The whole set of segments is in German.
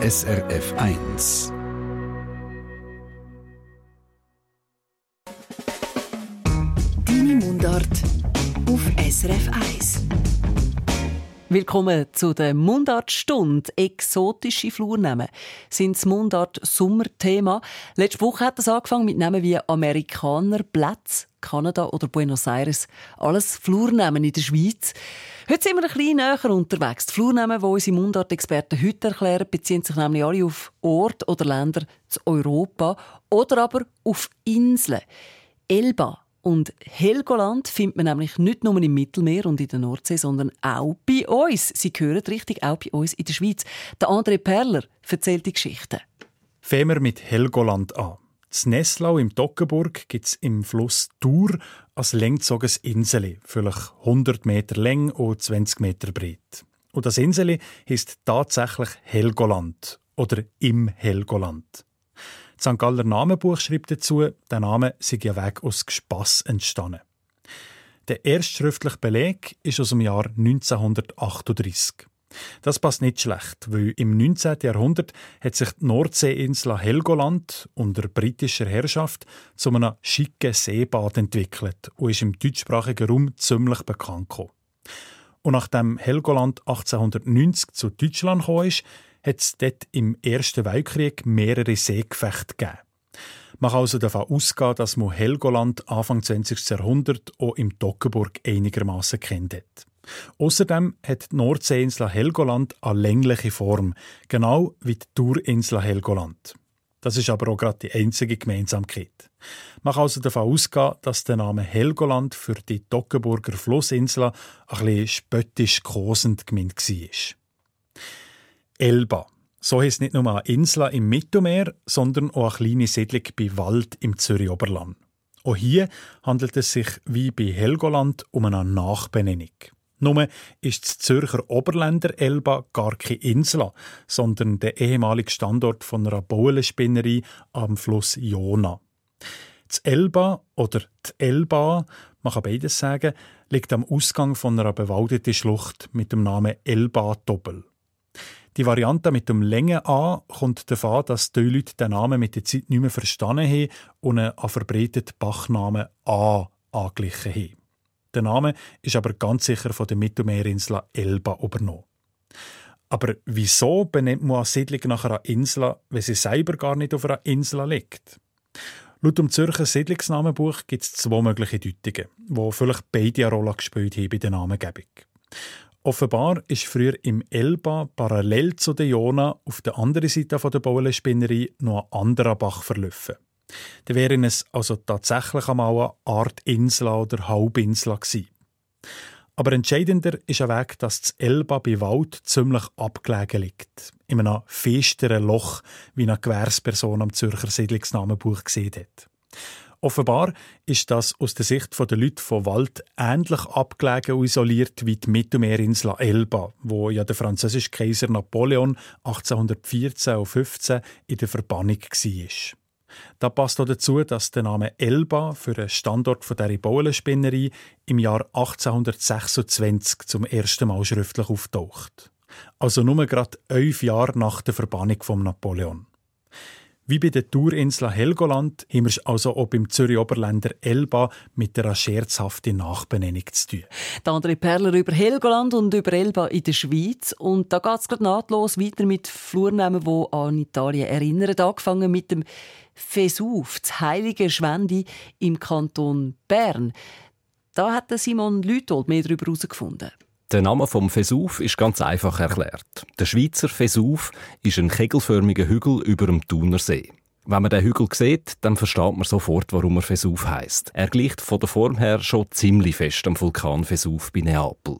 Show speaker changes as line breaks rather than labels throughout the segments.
SRF 1.
Deine Mundart auf SRF 1.
Willkommen zu der Mundartstunde. Exotische Flurnamen sind das Mundart-Sommerthema. Letzte Woche hat es angefangen mit Namen wie Amerikaner, Plätze, Kanada oder Buenos Aires. Alles Flurnamen in der Schweiz. Heute sind wir ein bisschen näher unterwegs. Die Flurnamen, die unsere Mundart-Experten heute erklären, beziehen sich nämlich alle auf Orte oder Länder zu Europa oder aber auf Inseln. Elba und Helgoland findet man nämlich nicht nur im Mittelmeer und in der Nordsee, sondern auch bei uns. Sie gehören richtig, auch bei uns in der Schweiz. Der André Perler erzählt die Geschichte.
Fangen wir mit Helgoland an. Z Nesslau im Toggenburg gibt es im Fluss Thur ein längzoges Inseli, vielleicht 100 Meter lang und 20 Meter breit. Und das Inseli heißt tatsächlich Helgoland oder im Helgoland. Das St. Galler Namenbuch schreibt dazu, der Name sei ja weg aus Gespass entstanden. Der erste schriftliche Beleg ist aus dem Jahr 1938. Das passt nicht schlecht, weil im 19. Jahrhundert hat sich die Nordseeinsel Helgoland unter britischer Herrschaft zu einem schicken Seebad entwickelt und ist im deutschsprachigen Raum ziemlich bekannt gekommen. Und nachdem Helgoland 1890 zu Deutschland kam, hat es dort im Ersten Weltkrieg mehrere Seegefechte gegeben. Man kann also davon ausgehen, dass man Helgoland Anfang 20. Jahrhundert auch im Toggenburg einigermaßen kennt hat. Außerdem hat die Nordseeinsel Helgoland eine längliche Form, genau wie die Tourinsel Helgoland. Das ist aber auch gerade die einzige Gemeinsamkeit. Man kann also davon ausgehen, dass der Name Helgoland für die Toggenburger Flussinsel ein bisschen spöttisch kosend gemeint war. Elba. So heisst nicht nur eine Insel im Mittelmeer, sondern auch eine kleine Siedlung bei Wald im Zürich-Oberland. Auch hier handelt es sich wie bei Helgoland um eine Nachbenennung. Nur ist das Zürcher Oberländer Elba gar keine Insel, sondern der ehemalige Standort von einer Baulenspinnerei am Fluss Jona. Das Elba oder die Elba, man kann beides sagen, liegt am Ausgang von einer bewaldeten Schlucht mit dem Namen Elba-Doppel. Die Variante mit dem Länge A kommt davon, dass die Leute den Namen mit der Zeit nicht mehr verstanden haben und einen verbreiteten Bachnamen A angeglichen haben. Der Name ist aber ganz sicher von der Mittelmeerinsel Elba übernommen. Aber wieso benennt man eine Siedlung nach einer Insel, wenn sie selber gar nicht auf einer Insel liegt? Laut dem Zürcher Siedlungsnamenbuch gibt es zwei mögliche Deutungen, die vielleicht beide eine Rolle gespielt haben bei der Namengebung. Offenbar ist früher im Elba parallel zu der Jona auf der anderen Seite der Baulenspinnerei noch ein anderer Bach verlaufen. Da wären es also tatsächlich einmal eine Art Insel oder Halbinsel gewesen. Aber entscheidender ist ein Weg, dass das Elba bei Wald ziemlich abgelegen liegt. In einem festeren Loch, wie eine Gewährsperson am Zürcher Siedlungsnamenbuch gesehen hat. Offenbar ist das aus der Sicht der Leute von Wald ähnlich abgelegen und isoliert wie die Mittelmeerinsel Elba, wo ja der französische Kaiser Napoleon 1814 und 15 in der Verbannung war. Da passt auch dazu, dass der Name Elba für den Standort von der Baulenspinnerei im Jahr 1826 zum ersten Mal schriftlich auftaucht. Also nur gerade elf Jahre nach der Verbannung von Napoleon. Wie bei der Tourinsel Helgoland haben wir es also auch beim Zürich-Oberländer Elba mit einer scherzhaften Nachbenennung zu tun.
Der André Perler über Helgoland und über Elba in der Schweiz. Und da geht es gerade nahtlos weiter mit Flurnamen, die an Italien erinnern. Angefangen mit dem Vesuv, das heilige Schwendi im Kanton Bern. Da hat Simon Lütold mehr darüber herausgefunden.
Der Name vom Vesuv ist ganz einfach erklärt. Der Schweizer Vesuv ist ein kegelförmiger Hügel über dem Thunersee. Wenn man den Hügel sieht, dann versteht man sofort, warum er Vesuv heißt. Er gleicht von der Form her schon ziemlich fest am Vulkan Vesuv bei Neapel.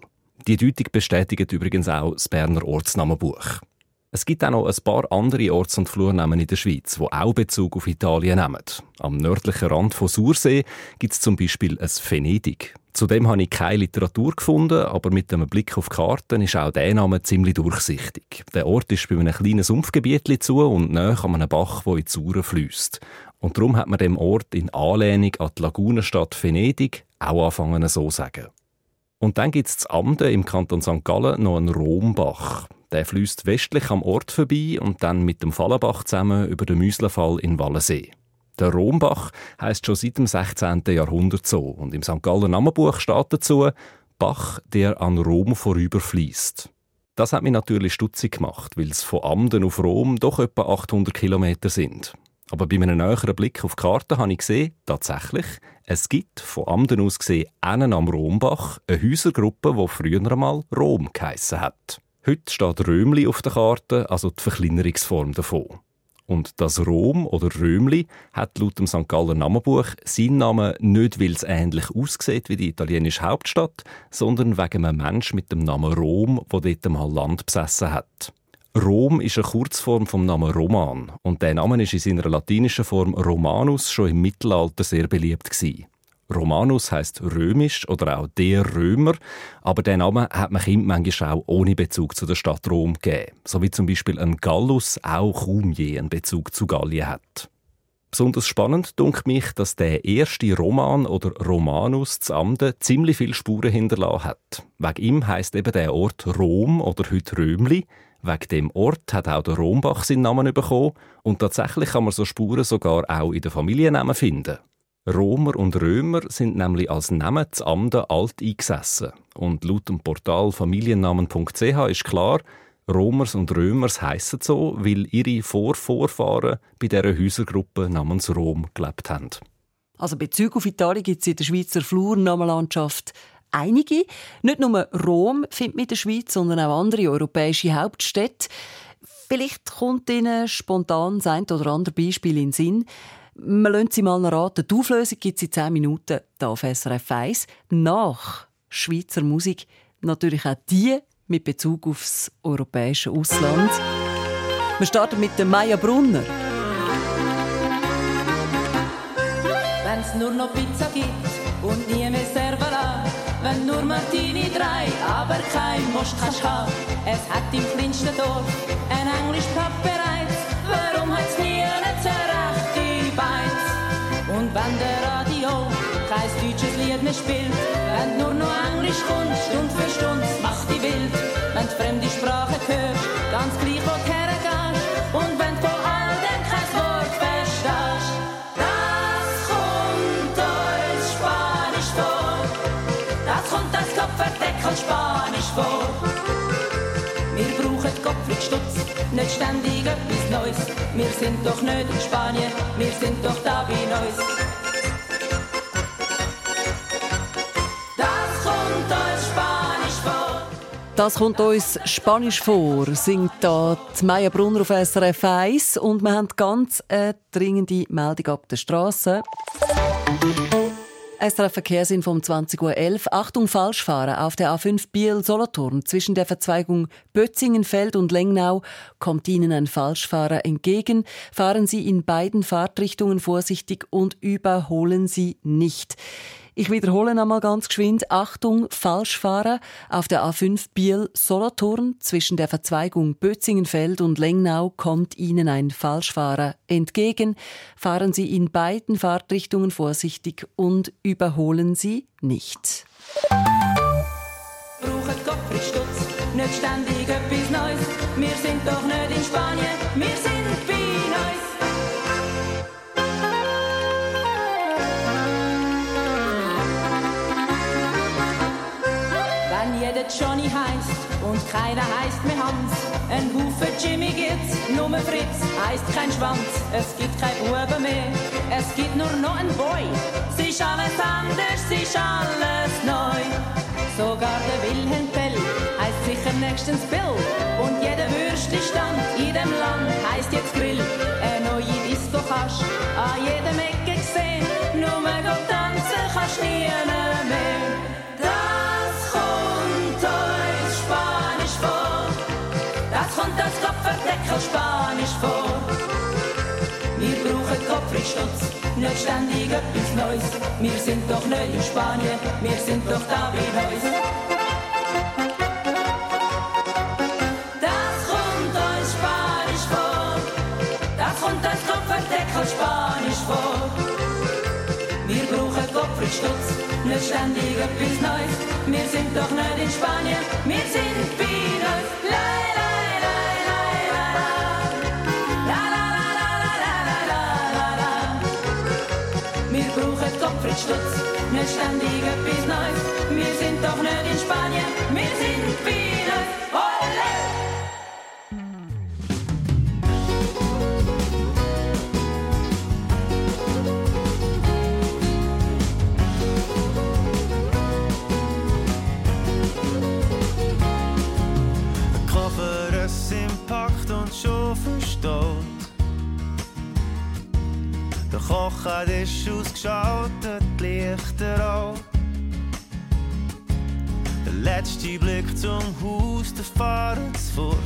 Die Deutung bestätigt übrigens auch das Berner Ortsnamenbuch. Es gibt auch noch ein paar andere Orts- und Flurnamen in der Schweiz, die auch Bezug auf Italien nehmen. Am nördlichen Rand von Sursee gibt es zum Beispiel ein Venedig. Zudem habe ich keine Literatur gefunden, aber mit einem Blick auf die Karten ist auch der Name ziemlich durchsichtig. Der Ort ist bei einem kleinen Sumpfgebiet zu und nahe an einem Bach, der in die Sauren fliesst. Und darum hat man dem Ort in Anlehnung an die Lagunenstadt Venedig auch angefangen so zu sagen. Und dann gibt es zu Amden im Kanton St. Gallen noch einen Rombach. Der fließt westlich am Ort vorbei und dann mit dem Fallenbach zusammen über den Müslenfall in Wallensee. Der Rombach heißt schon seit dem 16. Jahrhundert so und im St. Galler Namenbuch steht dazu Bach, der an Rom vorüberfließt. Das hat mich natürlich stutzig gemacht, weil es von Amden auf Rom doch etwa 800 Kilometer sind. Aber bei einem näheren Blick auf die Karte habe ich gesehen, tatsächlich, es gibt von Amden aus gesehen einen am Rombach eine Häusergruppe, die früher einmal Rom geheissen hat. Heute steht Römli auf der Karte, also die Verkleinerungsform davon. Und das Rom oder Römli hat laut dem St. Galler Namenbuch seinen Namen nicht, weil es ähnlich aussieht wie die italienische Hauptstadt, sondern wegen einem Mensch mit dem Namen Rom, der dort mal Land besessen hat. Rom ist eine Kurzform vom Namen Roman und der Name ist in seiner latinischen Form Romanus schon im Mittelalter sehr beliebt gewesen. Romanus heißt römisch oder auch der Römer, aber der Name hat man Kind manchmal auch ohne Bezug zu der Stadt Rom gegeben, so wie zum Beispiel ein Gallus auch kaum je einen Bezug zu Gallien hat. Besonders spannend dunkt mich, dass der erste Roman oder Romanus zu Amden ziemlich viele Spuren hinterlassen hat. Wegen ihm heißt eben der Ort Rom oder heute Römli. Wegen dem Ort hat auch der Rombach seinen Namen bekommen und tatsächlich kann man so Spuren sogar auch in den Familiennamen finden. Romer und Römer sind nämlich als Namen zu Amden alt eingesessen. Und laut dem Portal familiennamen.ch ist klar, Romers und Römers heissen so, weil ihre Vorvorfahren bei dieser Häusergruppe namens Rom gelebt haben.
Also Bezüge auf Italien gibt es in der Schweizer Flurnamenlandschaft einige. Nicht nur Rom findet man in der Schweiz, sondern auch andere europäische Hauptstädte. Vielleicht kommt Ihnen spontan ein oder andere Beispiel in den Sinn. Wir lassen Sie mal raten. Die Auflösung gibt es in 10 Minuten hier auf SRF 1. Nach Schweizer Musik natürlich auch die mit Bezug aufs europäische Ausland. Wir starten mit dem Maya Brunner.
Wenn es nur noch Pizza gibt und nie mehr Servola, wenn nur Martini drei, aber kein Most kannst haben. Es hat im kleinsten Dorf ein Englisch Pub deutsches Lied mehr spielt, wenn nur noch Englisch kommt, Stund für Stund, macht die wild. Wenn du fremde Sprache hörst, ganz gleich wo du hergehst, und wenn du von all dem kein Wort verstehst, das kommt uns Spanisch vor. Das kommt als Kopfverdeckel Spanisch vor. Wir brauchen Gottfried Stutz, nicht ständig etwas Neues. Wir sind doch nicht in Spanien, wir sind doch da wie Neues. Das kommt uns Spanisch vor,
singt da die Maya Brunner auf SRF 1 und wir haben ganz eine dringende Meldung ab der Straße. SRF Verkehrsin vom 20.11 Uhr. Achtung, Falschfahren auf der A5 Biel-Solothurn. Zwischen der Verzweigung Bötzingenfeld und Lengnau kommt Ihnen ein Falschfahrer entgegen. Fahren Sie in beiden Fahrtrichtungen vorsichtig und überholen Sie nicht. Ich wiederhole nochmal ganz geschwind. Achtung, Falschfahrer auf der A5 Biel-Solothurn. Zwischen der Verzweigung Bötzingenfeld und Lengnau kommt Ihnen ein Falschfahrer entgegen. Fahren Sie in beiden Fahrtrichtungen vorsichtig und überholen Sie nicht.
brauchen Gottfried Stutz, nicht ständig etwas Neues. Wir sind doch nicht in Spanien, wir sind Johnny heißt und keiner heißt mehr Hans, ein Haufen Jimmy gibt's, nur Fritz heißt kein Schwanz. Es gibt kein Buben mehr, es gibt nur noch ein Boy. Es ist alles anders, es ist alles neu. Sogar der Wilhelm Tell heißt sicher nächstens Bill. Und jeder Würstchenstand in dem Land heißt jetzt Grill. Eine neue Disco kannst an jedem Ecke sehen. Nur go tanzen kannst nie mehr. Als Kopfverdeckel Spanisch vor. Wir brauchen Gottfried Stutz, nicht ständig etwas Neues. Wir sind doch nicht in Spanien, wir sind doch da wie Neues. Das kommt uns Spanisch vor, das kommt als Kopfverdeckel Spanisch vor. Wir brauchen Gottfried Stutz, nicht ständig etwas Neues. Wir sind doch nicht in Spanien, wir sind mit Stutz, nicht ständig etwas Neues. Wir sind doch nicht in Spanien, wir sind Bienen. Ole!
Koffer ist im Pakt und schon verstaut. Der Koch hat ist ausgeschaltet, die Lichter auf. Der letzte Blick zum Haus, der fahren fort.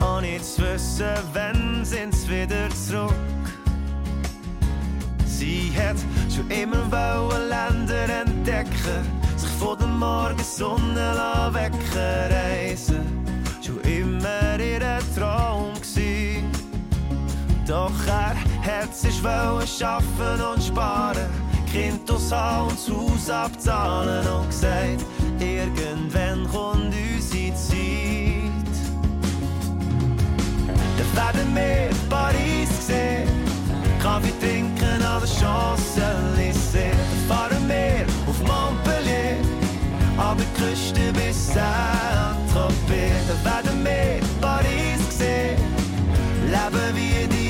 Ohne zu wissen, wann sind's wieder zurück. Sie hat schon immer wollen Länder entdecken, sich von der Morgensonne wecken reisen. Schon immer ihr Traum. Doch er hat sich schaffen und sparen, Kind aus Haus und Haus abzahlen und gesagt, irgendwann kommt unsere Zeit. Dann werden wir Paris sehen. Kaffee trinken an der Champs-Élysées. Dann fahren wir auf Montpellier, an der Küste bis Saint-Tropez. Dann werden wir Paris sehen, leben wie die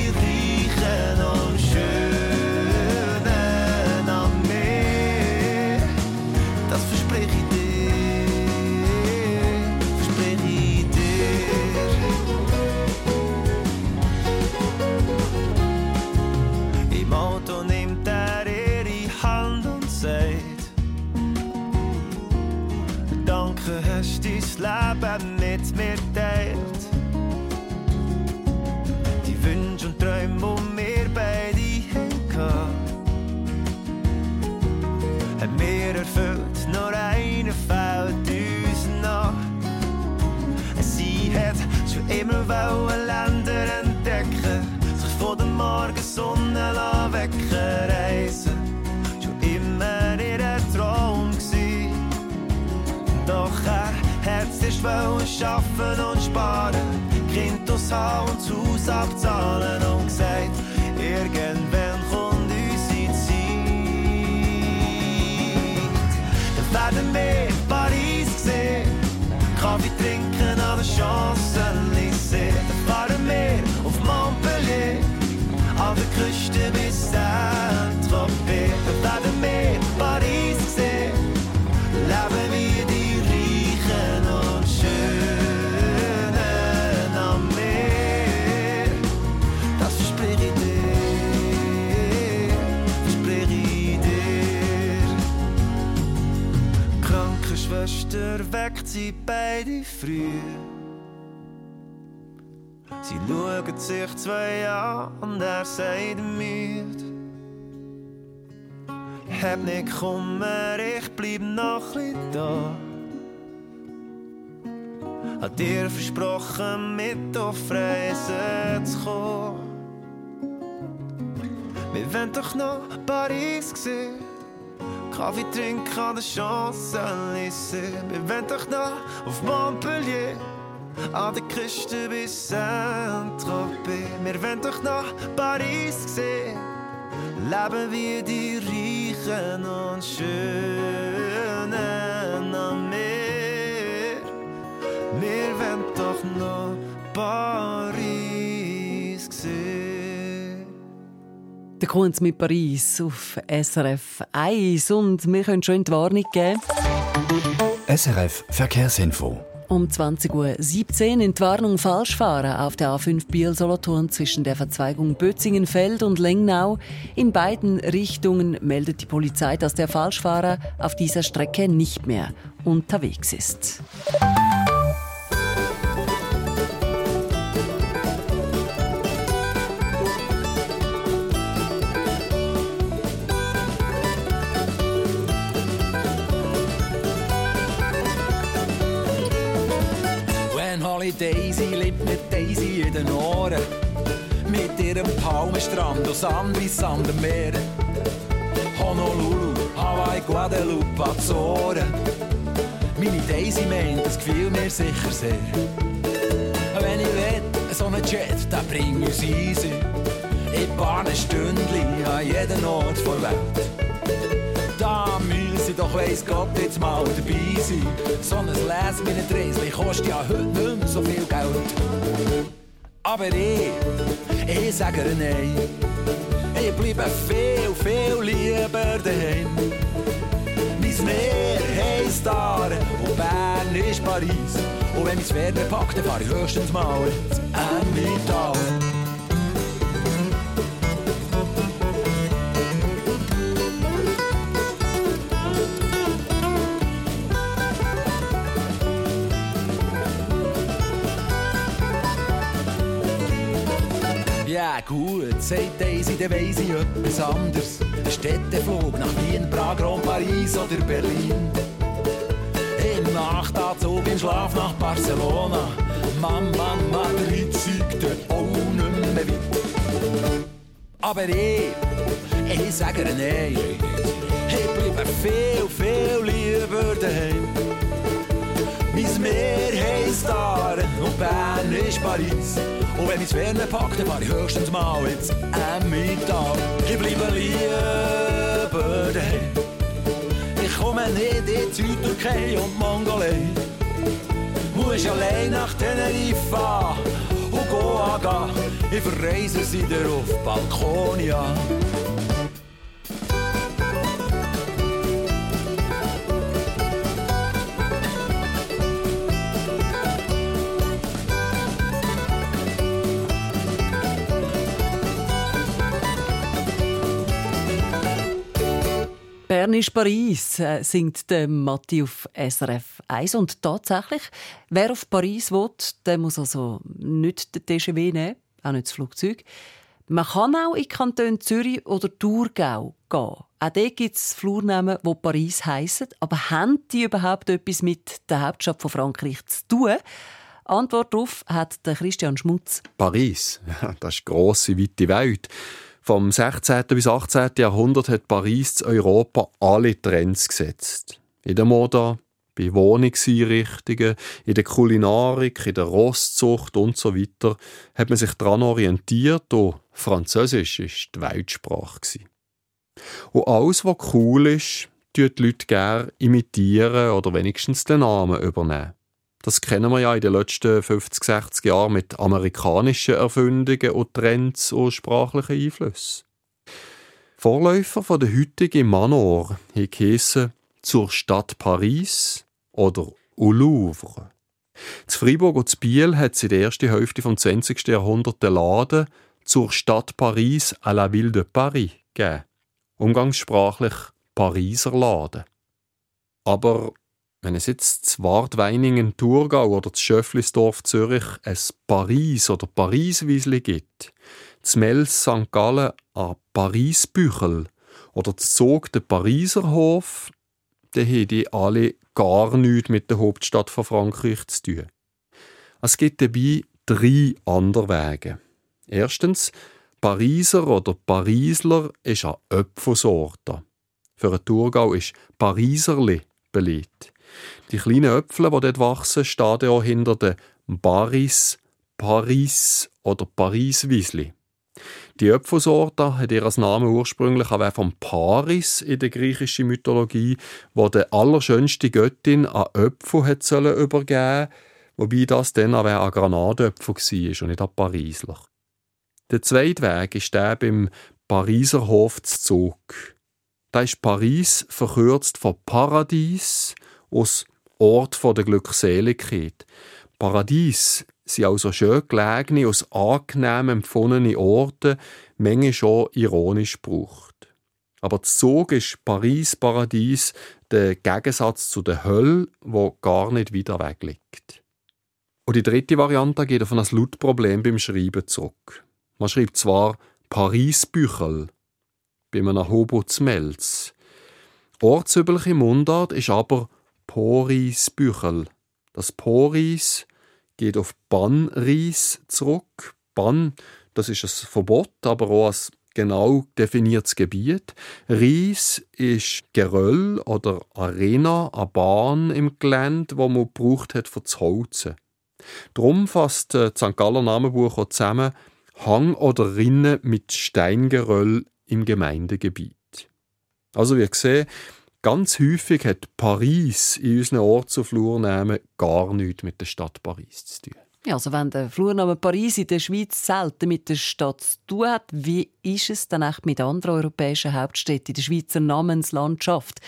Leben mit mir teilt. Die Wünsche und Träume, die wir beide hatten, haben wir erfüllt, nur einer fehlt uns noch. Sie hat schon immer Länder entdecken, sich von der Morgensonne schaffen und sparen, Kind aus Haus und Haus abzahlen und gesagt, irgendwann kommt unsere Zeit. Dann werden wir Paris sehen. Kaffee trinken an der Champs-Élysées. Dann fahren wir auf Montpellier, an der Küste bis Saint-Tropez. Dann werden wir Krankenschwester weckt sie beide früh. Sie schauen sich zwei an und er sagt müde. Hab nicht Kummer, ich bleib noch ein da. Hat dir versprochen, mit auf Reisen zu kommen. Wir wollen doch noch Paris sehen. Kaffee trinken an der Champs-Élysées. Wir wollen doch noch auf Montpellier. An der Küste bis Saint-Tropez. Wir wollen doch noch Paris sehen. Leben wie die Reichen und Schönen am Meer. Wir wollen doch noch Paris
Der Kunz mit Paris auf SRF 1 und wir können schon in die Warnung geben.
SRF Verkehrsinfo.
Um 20.17 Uhr in die Warnung Falschfahren auf der A5 Biel-Solothurn zwischen der Verzweigung Bötzingenfeld und Lengnau. In beiden Richtungen meldet die Polizei, dass der Falschfahrer auf dieser Strecke nicht mehr unterwegs ist.
Palmenstrand aus Sand wie Sand am Meer. Honolulu, Hawaii, Guadeloupe, Azoren. Meine Daisy meint, das gefiel mir sicher sehr. Wenn ich will, so einen Jet, der bringt uns easy. in paar Stündchen an jeden Ort der Welt. Da müsse doch weiss Gott jetzt mal dabei sein. So ein Last-Minute-Reisli kostet ja heute nicht mehr so viel Geld. Aber ich, ich sage nein. Ich bleibe viel, viel lieber daheim. Mein Meer heisst Aare und Bern ist Paris. Und wenn mein Pferd packt, dann fahre ich höchstens mal ins Emmental. Ja gut, sagt Daisy, dann weiss ich etwas anderes. Städteflug nach Wien, Prag, Rom, Paris oder Berlin. Im Nachtanzug, im Schlaf nach Barcelona. Mann, Madrid zeigt auch nicht mehr weit. Aber ich, ich sage nein. Ich bleibe viel, viel lieber daheim. Mein Meer heisst Aare und Bern ist Paris. Und wenn mein Ferne packt, dann fahr ich höchstens mal ins Emmental. Ich bleibe lieber daheim. Ich komme nicht in die Südtürkei und Mongolei. Muss allein nach Teneriffa und Goa gehen. Ich verreise sie auf Balkonia.
Bern ist Paris, äh, singt der Matti auf SRF 1. Und tatsächlich, wer auf Paris will, der muss also nicht den TGV nehmen, auch nicht das Flugzeug. Man kann auch in Kanton Zürich oder Thurgau gehen. Auch dort gibt es Flurnamen, die Paris heissen. Aber haben die überhaupt etwas mit der Hauptstadt von Frankreich zu tun? Antwort darauf hat der Christian Schmutz.
Paris, das ist grosse, weite Welt. Vom 16. bis 18. Jahrhundert hat Paris zu Europa alle Trends gesetzt. In der Mode, bei Wohnungseinrichtungen, in der Kulinarik, in der Rostzucht und so weiter hat man sich daran orientiert und Französisch war die Weltsprache. Und alles, was cool ist, tun die Leute gerne imitieren oder wenigstens den Namen übernehmen. Das kennen wir ja in den letzten 50, 60 Jahren mit amerikanischen Erfindungen und Trends und sprachlichen Einflüssen. Vorläufer von der heutigen Manor hießen zur Stadt Paris oder au Louvre. Zu Fribourg und zu Biel hat es in der ersten Hälfte des 20. Jahrhunderts den Laden zur Stadt Paris à la Ville de Paris gegeben. Umgangssprachlich Pariser Laden. Aber wenn es jetzt zu Wartweiningen, Thurgau oder zu Schöfflisdorf, Zürich ein Paris oder Pariswiesli gibt, zu Mels St. Gallen ein Parisbüchel oder zu Zog der Pariserhof, dann haben die alle gar nichts mit der Hauptstadt von Frankreich zu tun. Es gibt dabei drei andere Wege. Erstens, Pariser oder Parisler ist eine Öpfelsorte. Für einen Thurgau ist Pariserli beliebt. Die kleinen Äpfel, die dort wachsen, stehen auch hinter den Baris, Paris oder Pariswiesli. Die Äpfelsorte hat ihren Namen ursprünglich auch vom Paris in der griechischen Mythologie, wo der allerschönste Göttin an Äpfel hat sollen übergeben, wobei das dann auch ein Granatäpfel war und nicht ein Parisler. Der zweite Weg ist der beim Pariser Hof zu Zug. Da ist Paris verkürzt von Paradies aus Ort der Glückseligkeit. Paradies sind also schön gelegene, aus angenehm empfundene Orte, Menge schon ironisch gebraucht. Aber Zug ist Paris Paradies der Gegensatz zu der Hölle, wo gar nicht wieder weg liegt. Und die dritte Variante geht auf ein Lautproblem beim Schreiben zurück. Man schreibt zwar Paris-Büchel, bei einem Hobo zu Melz. Ortsübliche Mundart ist aber Porisbüchel. Das Poris geht auf Bannreis zurück. Bann, das ist ein Verbot, aber auch ein genau definiertes Gebiet. Reis ist Geröll oder Arena, eine Bahn im Gelände, wo man braucht hat für zu Holzen. Darum fasst das St. Galler Namenbuch auch zusammen Hang oder Rinne mit Steingeröll im Gemeindegebiet. Also wie gesagt, ganz häufig hat Paris in unseren Orts- und Flurnamen gar nichts mit der Stadt Paris zu tun.
Ja, also wenn der Flurname Paris in der Schweiz selten mit der Stadt zu tun hat, wie ist es dann echt mit anderen europäischen Hauptstädten in der Schweizer Namenslandschaft?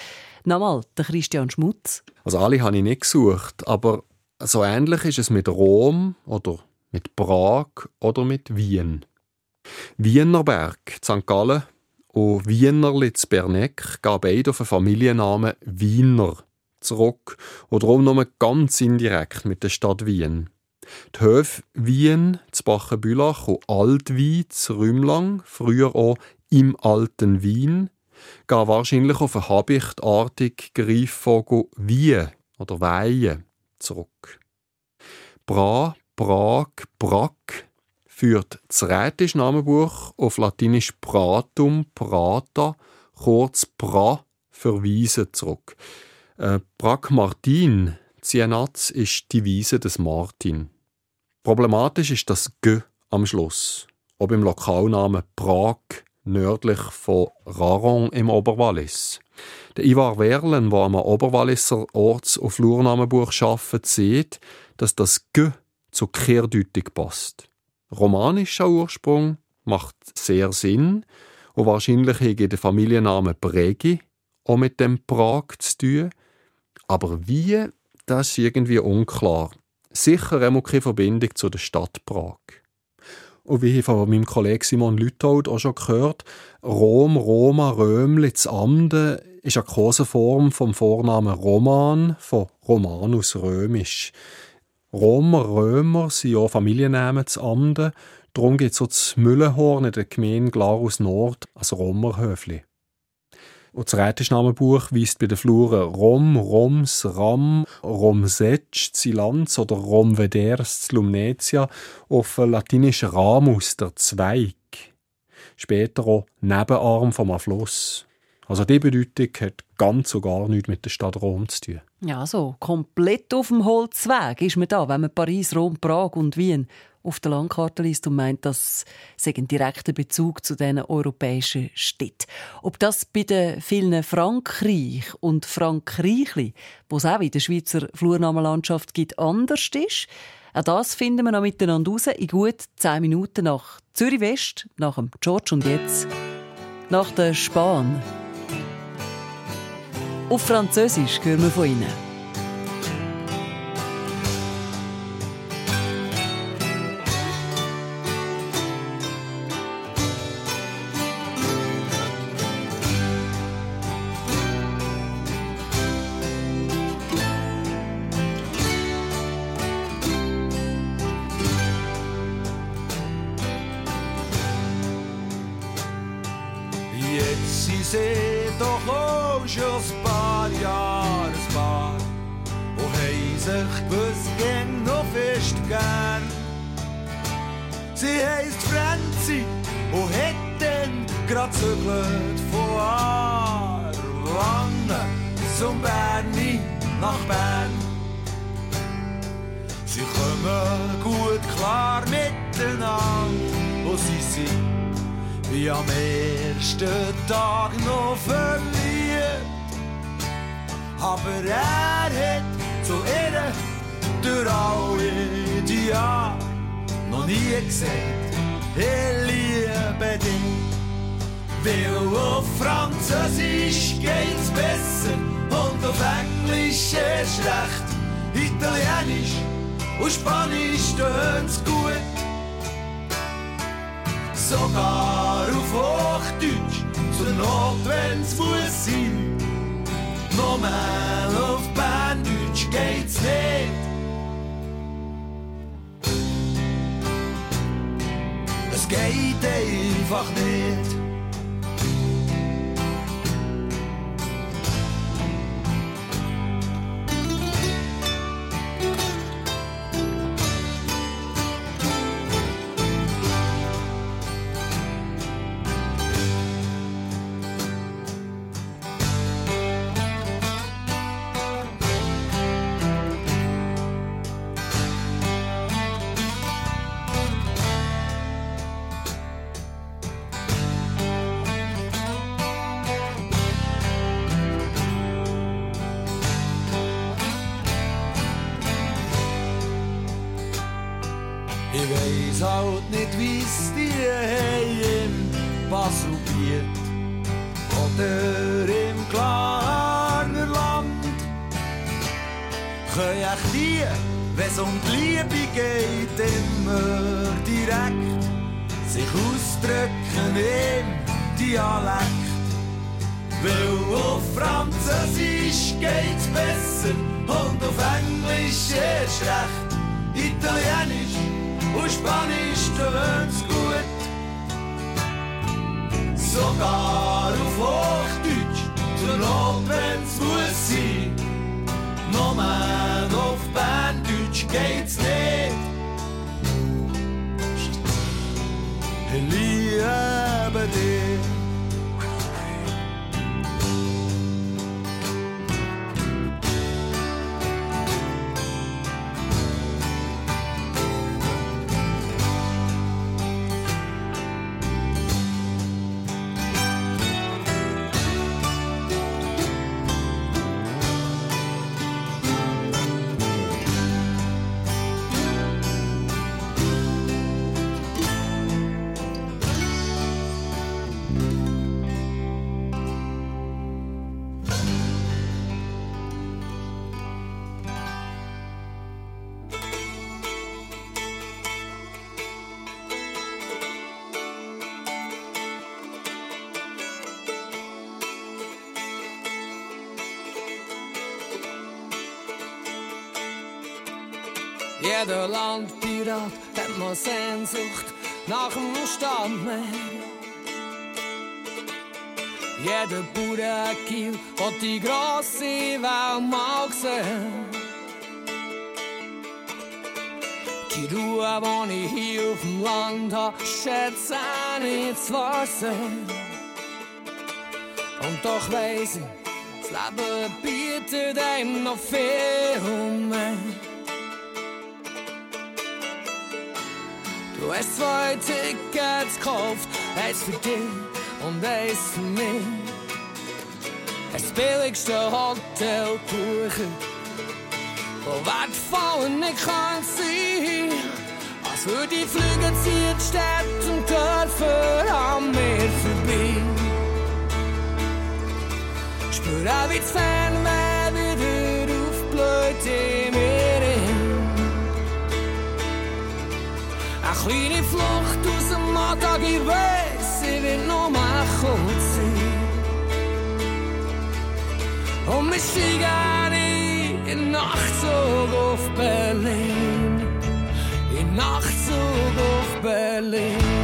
Nochmal, der Christian Schmutz.
Also alle habe ich nicht gesucht, aber so ähnlich ist es mit Rom oder mit Prag oder mit Wien. Wienerberg, St. Gallen und Wienerli zu Berneck gehen beide auf den Familiennamen Wiener zurück und darum nur ganz indirekt mit der Stadt Wien. Die Höfe Wien, zu Bachenbülach und Altwien, zu Rümlang, früher auch im alten Wien, gehen wahrscheinlich auf einen habichtartigen Greifvogel Wie oder Weihe zurück. Bra, Prag, Brack führt das rätische Namenbuch auf Latinisch Pratum, Prata, kurz Pra für Wiese zurück. Äh, Brak Martin, Zienatz, ist die Wiese des Martin. Problematisch ist das G am Schluss, ob im Lokalnamen Prag nördlich von Raron im Oberwallis. Der Ivar Werlen, der am Oberwalliser Orts- und Flurnamenbuch arbeitet, sieht, dass das G zur Kehrdeutung passt. Romanischer Ursprung macht sehr Sinn und wahrscheinlich hätte der Familienname Bregi auch mit dem Prag zu tun. Aber wie, das ist irgendwie unklar. Sicher auch keine Verbindung zu der Stadt Prag. Und wie ich von meinem Kollegen Simon Lüthold auch schon gehört, Rom, Roma, Römli, das Amden ist eine Koseform vom Vornamen Roman, von Romanus römisch. Romer, Römer sind ja Familiennamen zu Amden. Darum gibt es so das Müllenhorn in der Gemeinde Glarus Nord als Romerhöfli. Und das Rätischnamenbuch weist bei den Fluren Rom, Roms, Ram, Romsetsch, Zilanz oder Romveders, Lumnetia auf latinisch Ramus, der Zweig. Später auch Nebenarm vom Fluss. Also die Bedeutung hat ganz und gar nichts mit der Stadt Rom zu tun.
Ja, so komplett auf dem Holzweg ist man da, wenn man Paris, Rom, Prag und Wien auf der Landkarte liest und meint, das sei ein direkter Bezug zu diesen europäischen Städten. Ob das bei den vielen Frankreich und Frankreichli, wo es auch in der Schweizer Flurnamenlandschaft gibt, anders ist, auch das finden wir noch miteinander raus in gut zehn Minuten nach Zürich West, nach dem George und jetzt nach der Span. Auf Französisch hören wir von ihnen.
Jetzt sie doch, oh, sie heisst Franzi und hat dann grad zügelt von Arwangen zum Berni nach Bern. Sie kommen gut klar miteinander und sie sind wie am ersten Tag noch verliebt. Aber er hat zu ihr durch alle die Jahre noch nie gesehen. Ich liebe dich, weil auf Französisch geht's besser und auf Englisch erst recht. Italienisch und Spanisch tönt's gut. Sogar auf Hochdeutsch, zur Not, wenn's muss sein. Nochmal auf Berndeutsch geht's nicht. skate even dit. Nicht, wie's die haben im Baselbiet oder im Klarner Land. Können echt die, wenn's um die Liebe geht, immer direkt sich ausdrücken im Dialekt. Weil auf Französisch geht's besser und auf Englisch erst recht. Italienisch und Spanisch tönt's gut. Sogar auf Hochdeutsch, zur Not wenn's muss sein. Nur auf Berndeutsch geht's nicht. Ich liebe dich.
Jeder Landpirat hat mal Sehnsucht nach dem Standmeer. Jeder Bauernkiel hat die grosse Welt mal gesehen. Die Ruhe, die ich hier auf dem Land habe, schätze nicht zu sehen. Und doch weiss ich, das Leben bietet einem noch viel mehr. Du hast zwei Tickets gekauft, eins für dich und eins für mich. Das billigste Hotel buchen, wo wertvoll nicht kann sein. Als würde die Flüge ziehen die Städte und Dörfer an mir vorbei. Spür auch, wie das Fernweh Eine kleine Flucht aus dem Alltag, ich weiss, ich will noch mal kurz sein. Und wir steigen in Nachtzug auf Berlin. In Nachtzug auf Berlin.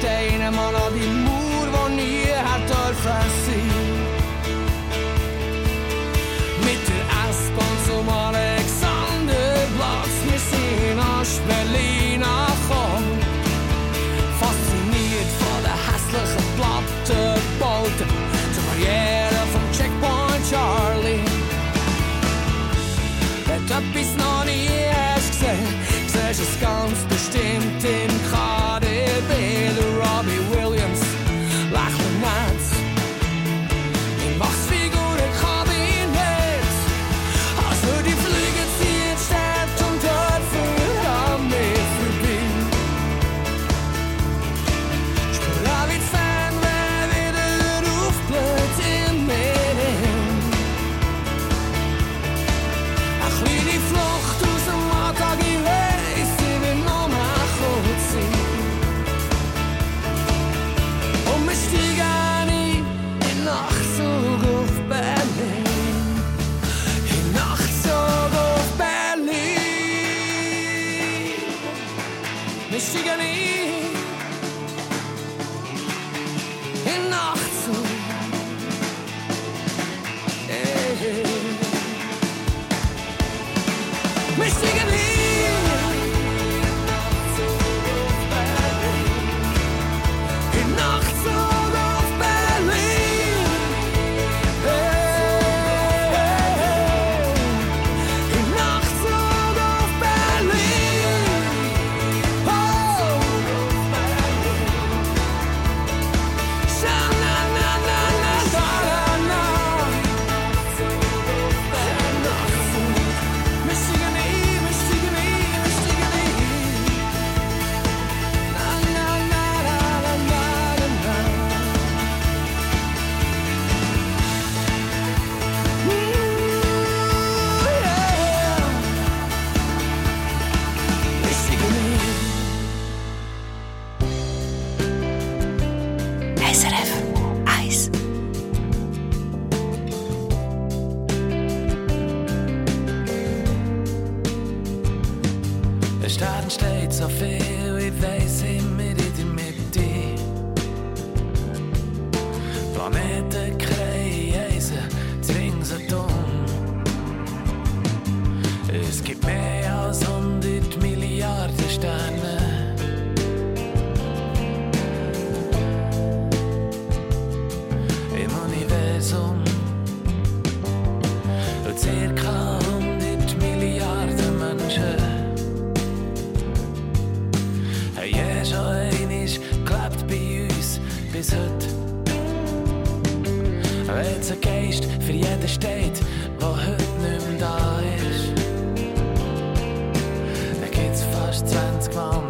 Pflastersteine, man an clowns.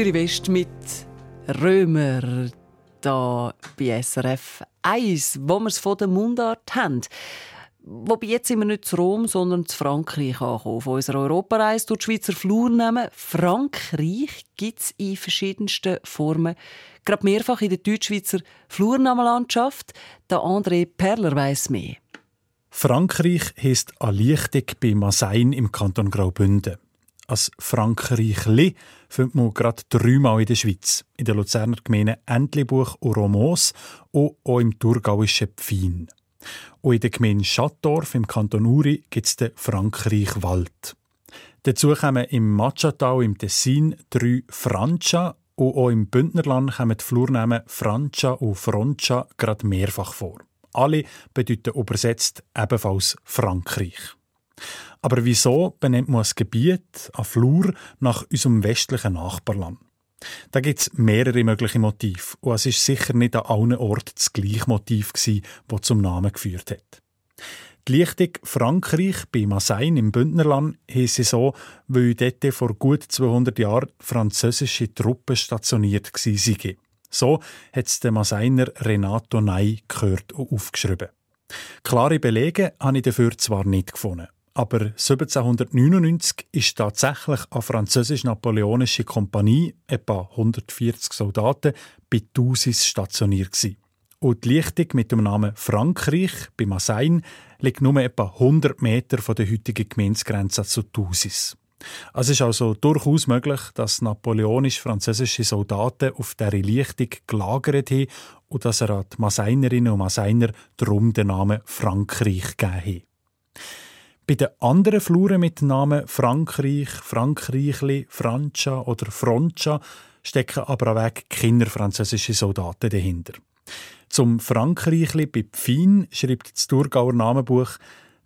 Zürich West mit Römer da bei SRF 1, wo wir es von der Mundart haben. Wobei jetzt sind wir nicht zu Rom, sondern zu Frankreich angekommen. Von unserer Europareise durch die Schweizer Flurnamen. Frankreich gibt es in verschiedensten Formen. Gerade mehrfach in der Deutschschweizer Flurnamenlandschaft. Der André Perler weiss mehr.
Frankreich heisst Erleichtung bei Massein im Kanton Graubünden. Als Frankreichli findet man gerade dreimal in der Schweiz. In der Luzerner Gemeinde Entlebuch und Romos und auch im thurgauischen Pfin. Und in der Gemeinde Schattdorf im Kanton Uri gibt es den Frankreichwald. Dazu kommen im Machatal im Tessin drei Francia und auch im Bündnerland kommen die Flurnamen Francia und Froncha gerade mehrfach vor. Alle bedeuten übersetzt ebenfalls Frankreich. Aber wieso benennt man das Gebiet, an Flur, nach unserem westlichen Nachbarland? Da gibt es mehrere mögliche Motive. Und es ist sicher nicht an allen Orten das gleiche Motiv, das zum Namen geführt hat. Die Lichtung Frankreich bei Massein im Bündnerland heisse so, weil dort vor gut 200 Jahren französische Truppen stationiert waren. So hat es der Masseiner Renato Ney gehört und aufgeschrieben. Klare Belege habe ich dafür zwar nicht gefunden. Aber 1799 ist tatsächlich eine französisch-napoleonische Kompanie, etwa 140 Soldaten, bei Thusis stationiert gewesen. und die Lichtung mit dem Namen Frankreich bei Massein liegt nur etwa 100 Meter von der heutigen Gemeindegrenze zu Thusis. Es ist also durchaus möglich, dass napoleonisch-französische Soldaten auf dieser Lichtung gelagert haben und dass er an die Masseinerinnen und Masseiner darum den Namen Frankreich gegeben hat. Bei den anderen Fluren mit Namen Frankreich, Frankreichli, Francia oder Froncha stecken aber auch weg keine französische Soldaten dahinter. Zum Frankreichli bei Pfin schreibt das Thurgauer Namenbuch,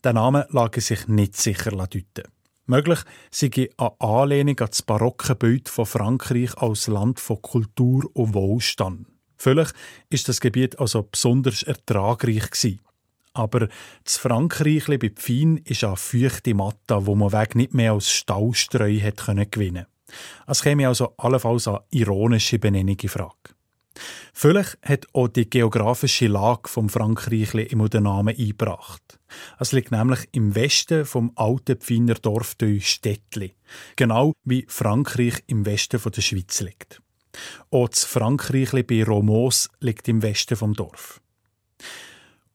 der Name lag sich nicht sicher deuten. Möglich sei eine Anlehnung an das barocke Bild von Frankreich als Land von Kultur und Wohlstand. Vielleicht ist das Gebiet also besonders ertragreich gewesen. Aber das Frankreich bei Pfin ist eine feuchte Matte, wo man weg nicht mehr als Stallstreu hat gewinnen konnte. Es käme also allenfalls eine ironische Benennung in Frage. Vielleicht hat auch die geografische Lage vom Frankreich im den Namen eingebracht. Es liegt nämlich im Westen vom alten Pfiner Dorf Städtli, genau wie Frankreich im Westen der Schweiz liegt. Auch das Frankreich bei Romos liegt im Westen vom Dorf.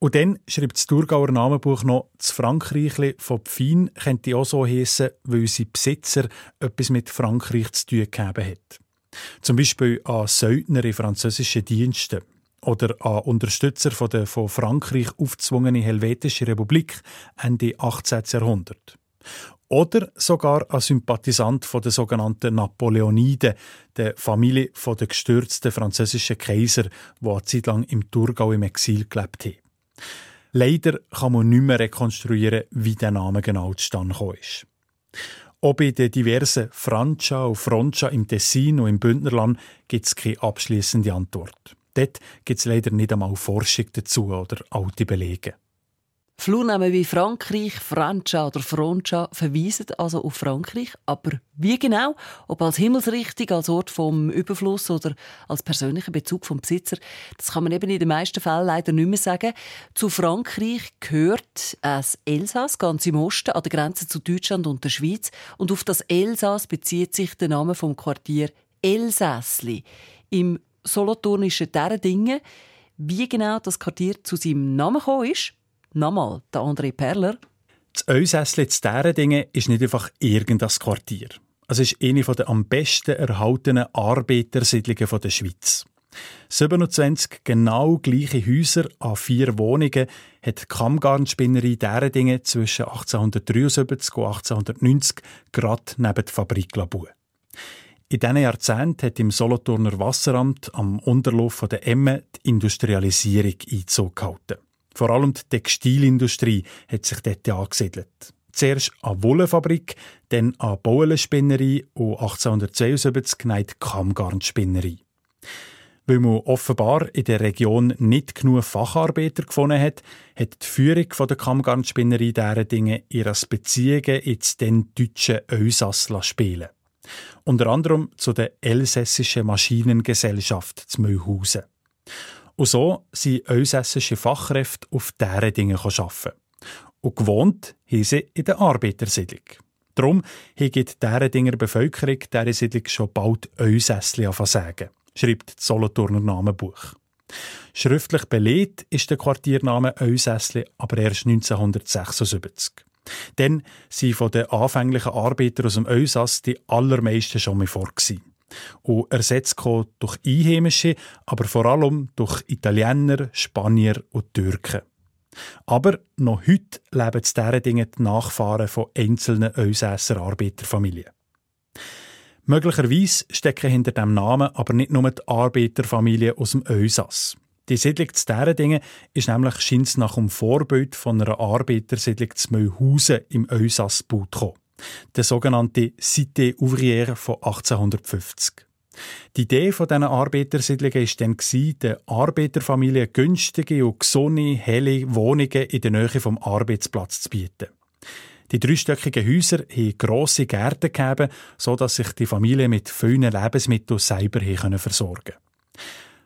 Und dann schreibt das Thurgauer Namenbuch noch, das Frankreich von Pfin könnte auch so heissen, weil sie Besitzer etwas mit Frankreich zu tun gehabt hat. Zum Beispiel an Söldner in französischen Diensten oder an Unterstützer von der von Frankreich aufgezwungenen Helvetischen Republik Ende 18. Jahrhundert. Oder sogar ein Sympathisant von der sogenannten Napoleoniden, der Familie von der gestürzten französischen Kaiser, die eine Zeit lang im Thurgau im Exil gelebt haben. Leider kann man nicht mehr rekonstruieren, wie der Name genau zustande ist. Auch bei den diversen Francia und Froncia im Tessin und im Bündnerland gibt es keine abschließende Antwort. Dort gibt es leider nicht einmal Forschung dazu oder alte Belege.
Flurnamen wie Frankreich, Francia oder Froncha verweisen also auf Frankreich. Aber wie genau, ob als Himmelsrichtung, als Ort vom Überfluss oder als persönlicher Bezug vom Besitzer, das kann man eben in den meisten Fällen leider nicht mehr sagen. Zu Frankreich gehört das Elsass, ganz im Osten, an der Grenze zu Deutschland und der Schweiz. Und auf das Elsass bezieht sich der Name vom Quartier Elsässli. Im solothurnischen Dingen. Wie genau das Quartier zu seinem Namen gekommen ist, Nochmal, der André Perler.
Das Eusässli zu Dingen ist nicht einfach irgendein Quartier. Es ist eine der am besten erhaltenen Arbeitersiedlungen der Schweiz. 27 genau gleiche Häuser an vier Wohnungen hat die Kammgarnspinnerei Dinge zwischen 1873 und 1890 gerade neben der Fabrik Labu. In diesen Jahrzehnten hat im Solothurner Wasseramt am Unterlauf der Emme die Industrialisierung Einzug gehalten. Vor allem die Textilindustrie hat sich dort angesiedelt. Zuerst eine Wollenfabrik, dann eine Baulenspinnerei und 1872 die Kammgarnspinnerei. Weil man offenbar in der Region nicht genug Facharbeiter gefunden hat, hat die Führung der Kammgarnspinnerei dieser Dinge ihre Beziehungen ins dann deutsche Elsass spielen. Unter anderem zu der Elsässischen Maschinengesellschaft zu Mühlhausen. Und so sind elsässische Fachkräfte auf diesen Dingen arbeiten. Und gewohnt haben sie in der Arbeitersiedlung. Darum hat diese Dinger Bevölkerung dieser Siedlung schon bald Eusässli sagen, schreibt das Solothurner Namenbuch. Schriftlich belegt ist der Quartiername Eusässli aber erst 1976. Dann sind von den anfänglichen Arbeitern aus dem Eusass die allermeisten schon mal vor. Gewesen und ersetzt durch Einheimische, aber vor allem durch Italiener, Spanier und Türken. Aber noch heute leben zu diesen Dingen die Nachfahren von einzelnen Elsässer Arbeiterfamilien. Möglicherweise stecken hinter dem Namen aber nicht nur die Arbeiterfamilien aus dem Elsass. Die Siedlung zu diesen Dingen ist nämlich scheint nach dem Vorbild von einer Arbeitersiedlung zu Mühlhausen im Elsass gebaut der sogenannte Cité ouvrière von 1850. Die Idee von diesen Arbeitersiedlungen war dann, den Arbeiterfamilien günstige und gesunde, helle Wohnungen in der Nähe vom Arbeitsplatz zu bieten. Die dreistöckigen Häuser haben grosse Gärten gegeben, sodass sich die Familien mit vielen Lebensmitteln selber versorgen konnten.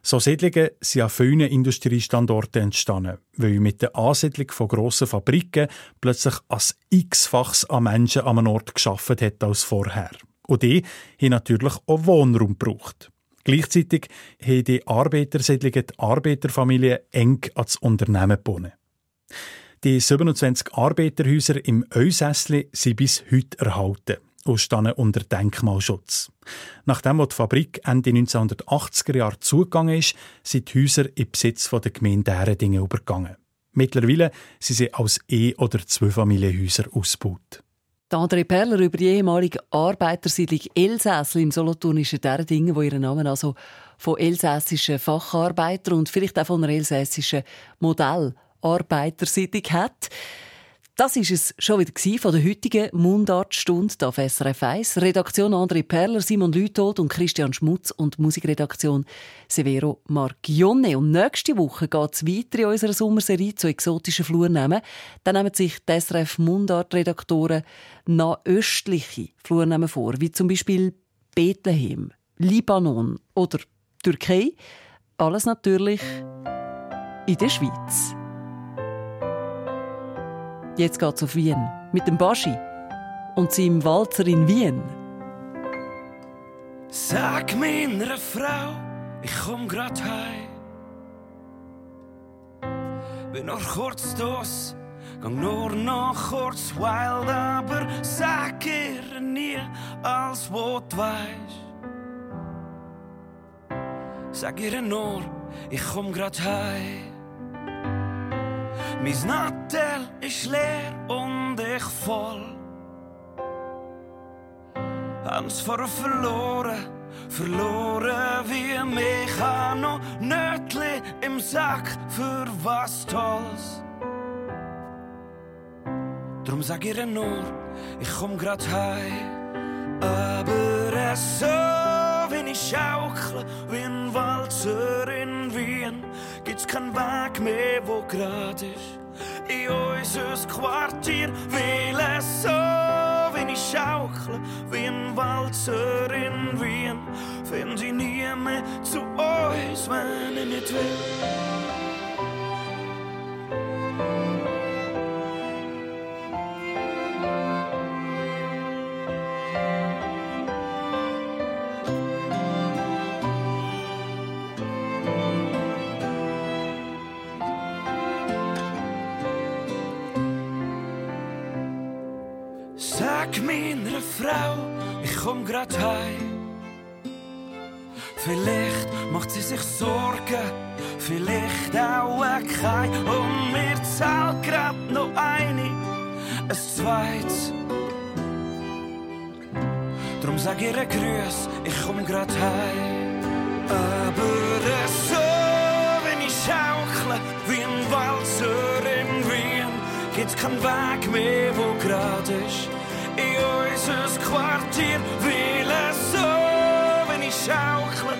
So Siedlungen sind an vielen Industriestandorten entstanden, weil mit der Ansiedlung von grossen Fabriken plötzlich als x-fachs an Menschen an einem Ort geschaffen hat als vorher. Und die haben natürlich auch Wohnraum gebraucht. Gleichzeitig haben die Arbeitersiedlungen die Arbeiterfamilie eng ans Unternehmen gebunden. Die 27 Arbeiterhäuser im Eusässli sind bis heute erhalten und stehen unter Denkmalschutz. Nachdem die Fabrik Ende 1980er Jahre zugegangen ist, sind die Häuser in Besitz der Gemeinde Däredingen übergegangen. Mittlerweile sind sie als E- oder Zweifamilienhäuser ausgebaut.
André Perler über die ehemalige Arbeitersiedlung Elsässli im solothurnischen Derdingen, wo ihren Namen also von elsässischen Facharbeitern und vielleicht auch von einer elsässischen Modellarbeitersiedlung hat. Das ist es schon wieder von der heutigen Mundartstunde auf SRF 1. Redaktion André Perler, Simon Lütold und Christian Schmutz und Musikredaktion Severo Marchione. Und nächste Woche geht es weiter in unserer Sommerserie zu exotischen Flurnamen. Dann nehmen sich die SRF Mundart-Redaktoren östliche Flurnamen vor, wie zum Beispiel Bethlehem, Libanon oder Türkei. Alles natürlich in der Schweiz. Jetzt geht's auf Wien mit dem Baschi und seinem Walzer in Wien.
Sag meiner Frau, ich komm grad heim. Bin noch kurz dos, gang nur noch kurz wild, aber sag ihr nie, als wot weisst. Sag ihr nur, ich komm grad heim. Mein Nattel ist leer und ich voll. Hans vor verloren, verloren wie mich an noch Nötli im Sack für was Tolles. Drum sag ihr nur, ich komm grad heim. Aber es so, schaukle, wie ein Walzer in Wien, gibt's kein Weg mehr, wo grad ist. In unser Quartier will es so, wenn ich schaukle, wie ein Walzer in Wien, find ich nie mehr zu uns, wenn ich nicht will. Sag meiner Frau, ich komm grad heim. Vielleicht macht sie sich Sorgen, vielleicht auch kein. Und mir zahlt grad noch eine, ein zweites. Drum sag ihr Grüß, ich komm grad heim. Aber so, wenn ich schaukle, wie ein Walzer in Wien, gibt's kein Weg mehr, wo grad ist. In unser Quartier will es so, wenn ich schaukle,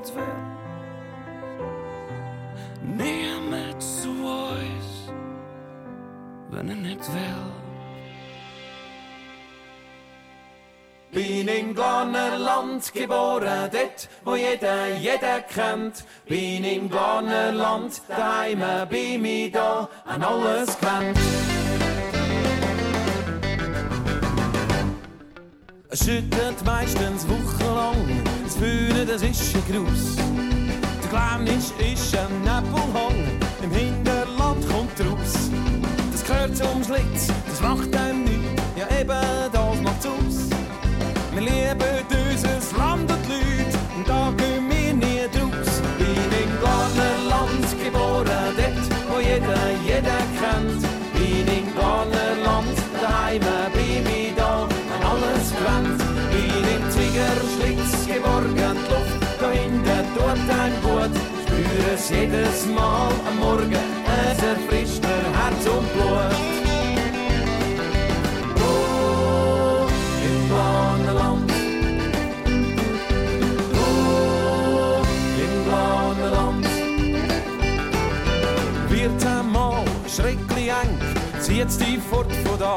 nicht will. Zu uns, wenn ich nicht will.
Bin im Glarnerland geboren, dort, wo jeder jeden kennt. Bin im Glarnerland, daheim bin ich da, an alles gewöhnt. Es schüttet meistens wochenlang, Fühlen, das ist ein Gruß. Der Glännisch ist ein Nebelhang, im Hinterland kommt raus. Das gehört zum Schlitz, das macht einem nichts, ja eben, das macht's aus. Wir lieben unser Land und die Leute, und da gehen wir nie draus. Bin im Glarnerland geboren, dort, wo jeder jeden kennt. Bin im Glarnerland es jedes Mal am Morgen, es erfrischt mir Herz und Blut. Oh, im Bahnenland. Oh, im Bahnenland. Wird einmal schrecklich eng, zieht's dich fort von da.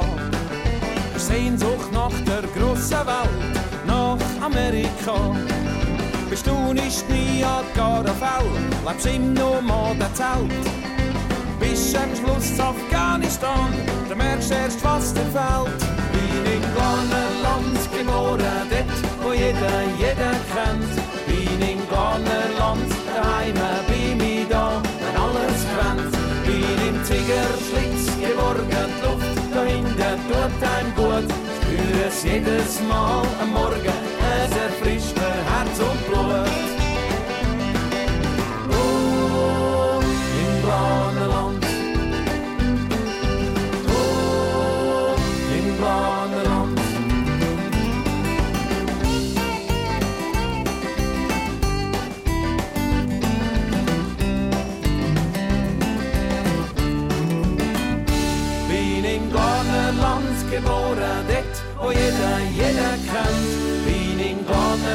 Sehnsucht nach der grossen Welt, nach Amerika. Bist du nicht nie an Caravelle, lebst im Nomadenzelt. Bist am Schluss Afghanistan, dann merkst du erst, was dir fehlt. Bin in Ghana-Land geboren, dort, wo jeder jeden kennt. Bin in Ghana-Land, daheim bin ich da, wenn alles brennt. Bin im Tigerschlitz geborgen, die Luft dahinter tut einem gut. Spüre es jedes Mal am Morgen, es erfrischt mir Herz und Blut. Oh, im Bahnenland. Oh, im Bahnenland. Bin im Ghana-Land geboren, dort, wo jeder jeder kennt.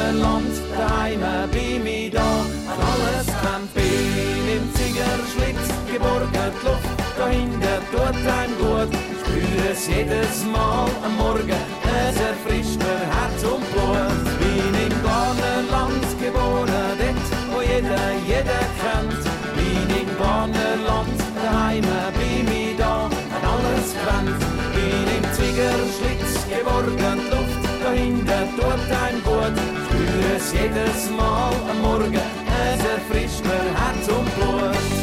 Ghana-Land, daheim bin ich da, wenn alles kennt. Bin im Ziegerschlitz geborgen, die Luft dahinter tut einem gut. Spüre es jedes Mal am Morgen, es jedes Mal am Morgen, es erfrischt mir Herz und Blut.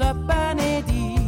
Dass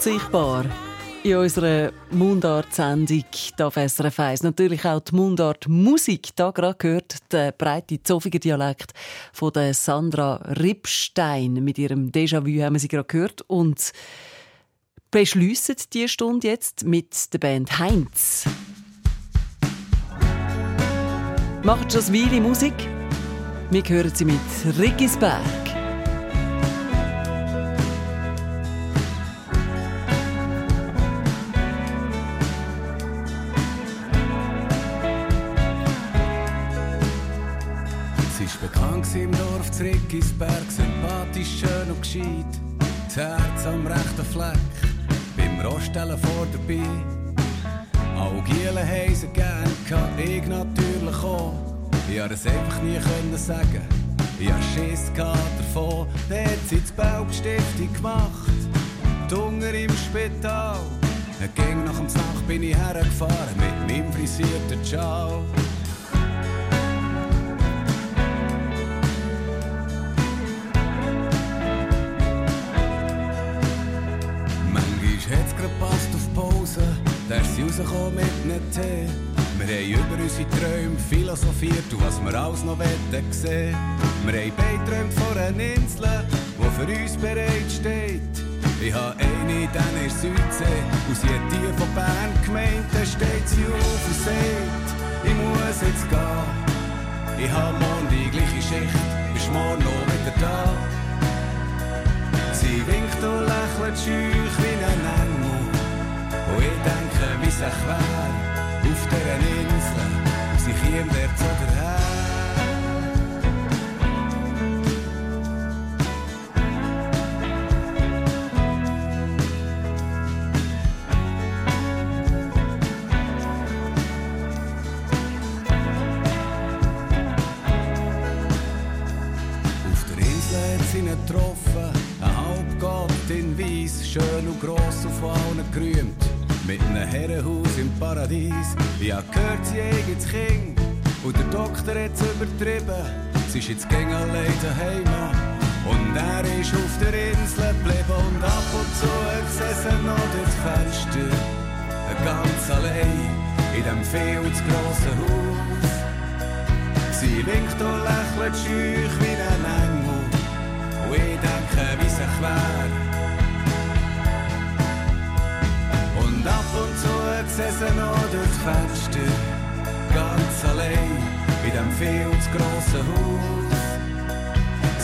unverzichtbar in unserer Mundart-Sendung auf SRF 1. Natürlich auch die Mundart-Musik. Da gerade gehört der breite Zofiger Dialekt von der Sandra Ripstein. Mit ihrem Déjà-vu haben wir sie gerade gehört. Und beschliessen diese Stunde jetzt mit der Band Heinz. Macht schon Weile Musik. Wir hören sie mit Riggisberg.
Im Dorf zu Riggisberg, sympathisch, schön und gescheit. Das Herz am rechten Fleck, beim Rostellen vor dabei. Auch Gielen haben sie gern gehabt, ich natürlich auch. Ich konnte es einfach nie können sagen. Ich hatte Schiss davon, dann hat sie die Belbstiftung gemacht. Die Hunger im Spital. Ein Gang nach dem Nacht bin ich hergefahren mit meinem frisierten Ciao. Da ist rausgekommen mit nem Tee. Wir haben über unsere Träume philosophiert und was wir alles noch wollen sehen. Wir haben beide träumt von einer Insel, die für uns bereit steht. Ich habe eine, dann ist Südsee, und sie hat die von Bern gemeint, dann steht sie auf und sagt, ich muss jetzt gehen. Ich habe morgen die gleiche Schicht, bist morgen noch wieder da. Sie winkt und lächelt schüch wie ein auch wär, auf dieser Insel, sie käme dort so daher. Ich hab gehört, sie eigenes Kind. Und der Doktor hat's übertrieben. Sie ist jetzt gegen allein daheim. Und er ist auf der Insel geblieben. Und ab und zu hat sie noch durchs Fenster. Ganz allein in dem viel zu grossen Haus. Sie winkt und lächelt schüch wie ein Engel. Und ich denke, wie es ich wär. Sie noch durchs Fenster. Ganz allein in dem viel zu grossen Haus.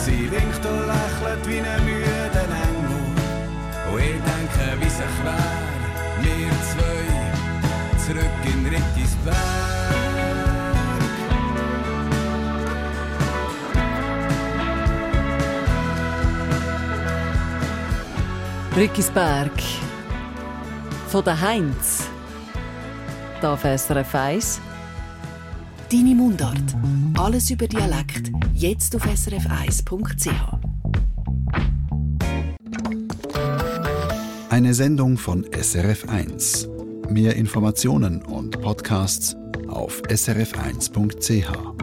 Sie winkt und lächelt wie ein müder Engel. Und ich denke, wie es ich wär. Wir zwei zurück in Rickisberg.
Rickisberg von der Heinz. Da auf SRF 1.
Deine Mundart. Alles über Dialekt. Jetzt auf srf1.ch.
Eine Sendung von SRF1. Mehr Informationen und Podcasts auf srf1.ch.